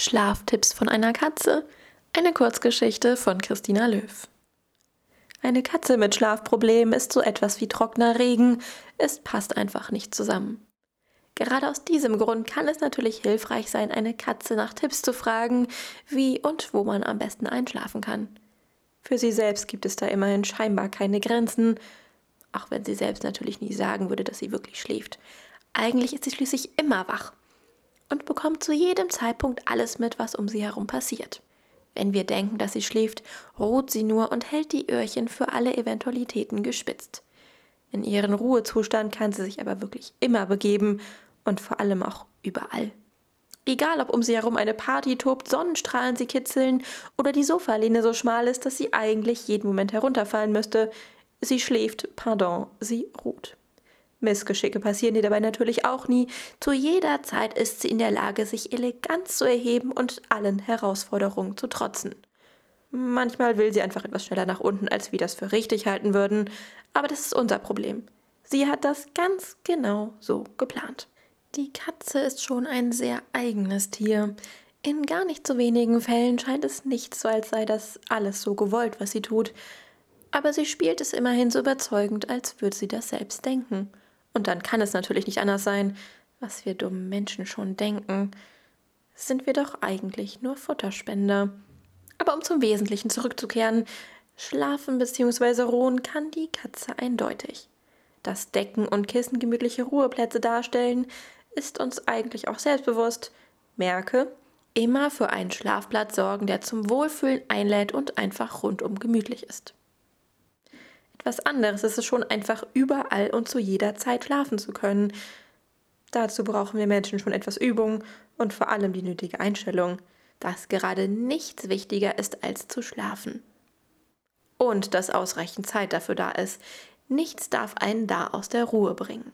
Schlaftipps von einer Katze. Eine Kurzgeschichte von Christina Löw. Eine Katze mit Schlafproblemen ist so etwas wie trockener Regen. Es passt einfach nicht zusammen. Gerade aus diesem Grund kann es natürlich hilfreich sein, eine Katze nach Tipps zu fragen, wie und wo man am besten einschlafen kann. Für sie selbst gibt es da immerhin scheinbar keine Grenzen, auch wenn sie selbst natürlich nie sagen würde, dass sie wirklich schläft. Eigentlich ist sie schließlich immer wach und bekommt zu jedem Zeitpunkt alles mit, was um sie herum passiert. Wenn wir denken, dass sie schläft, ruht sie nur und hält die Öhrchen für alle Eventualitäten gespitzt. In ihren Ruhezustand kann sie sich aber wirklich immer begeben und vor allem auch überall. Egal, ob um sie herum eine Party tobt, Sonnenstrahlen sie kitzeln oder die Sofalehne so schmal ist, dass sie eigentlich jeden Moment herunterfallen müsste, sie schläft, pardon, sie ruht. Missgeschicke passieren ihr dabei natürlich auch nie. Zu jeder Zeit ist sie in der Lage, sich elegant zu erheben und allen Herausforderungen zu trotzen. Manchmal will sie einfach etwas schneller nach unten, als wir das für richtig halten würden, aber das ist unser Problem. Sie hat das ganz genau so geplant. Die Katze ist schon ein sehr eigenes Tier. In gar nicht so wenigen Fällen scheint es nicht so, als sei das alles so gewollt, was sie tut. Aber sie spielt es immerhin so überzeugend, als würde sie das selbst denken. Und dann kann es natürlich nicht anders sein, was wir dummen Menschen schon denken. Sind wir doch eigentlich nur Futterspender. Aber um zum Wesentlichen zurückzukehren, schlafen bzw. ruhen kann die Katze eindeutig. Dass Decken und Kissen gemütliche Ruheplätze darstellen, ist uns eigentlich auch selbstbewusst. Merke, immer für einen Schlafplatz sorgen, der zum Wohlfühlen einlädt und einfach rundum gemütlich ist. Etwas anderes ist es schon einfach überall und zu jeder Zeit schlafen zu können. Dazu brauchen wir Menschen schon etwas Übung und vor allem die nötige Einstellung, dass gerade nichts wichtiger ist als zu schlafen. Und dass ausreichend Zeit dafür da ist. Nichts darf einen da aus der Ruhe bringen.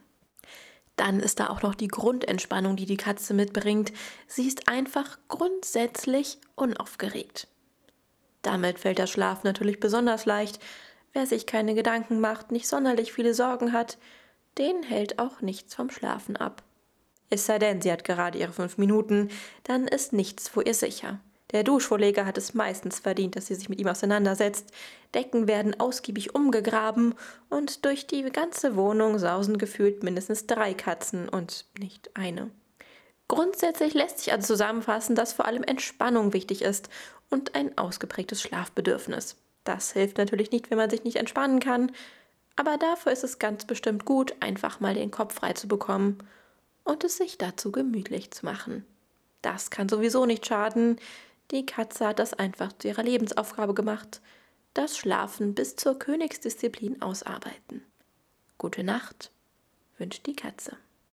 Dann ist da auch noch die Grundentspannung, die die Katze mitbringt. Sie ist einfach grundsätzlich unaufgeregt. Damit fällt der Schlaf natürlich besonders leicht, Wer sich keine Gedanken macht, nicht sonderlich viele Sorgen hat, den hält auch nichts vom Schlafen ab. Es sei denn, sie hat gerade ihre fünf Minuten, dann ist nichts vor ihr sicher. Der Duschvorleger hat es meistens verdient, dass sie sich mit ihm auseinandersetzt. Decken werden ausgiebig umgegraben und durch die ganze Wohnung sausen gefühlt mindestens drei Katzen und nicht eine. Grundsätzlich lässt sich also zusammenfassen, dass vor allem Entspannung wichtig ist und ein ausgeprägtes Schlafbedürfnis. Das hilft natürlich nicht, wenn man sich nicht entspannen kann, aber dafür ist es ganz bestimmt gut, einfach mal den Kopf frei zu bekommen und es sich dazu gemütlich zu machen. Das kann sowieso nicht schaden. Die Katze hat das einfach zu ihrer Lebensaufgabe gemacht. Das Schlafen bis zur Königsdisziplin ausarbeiten. Gute Nacht, wünscht die Katze.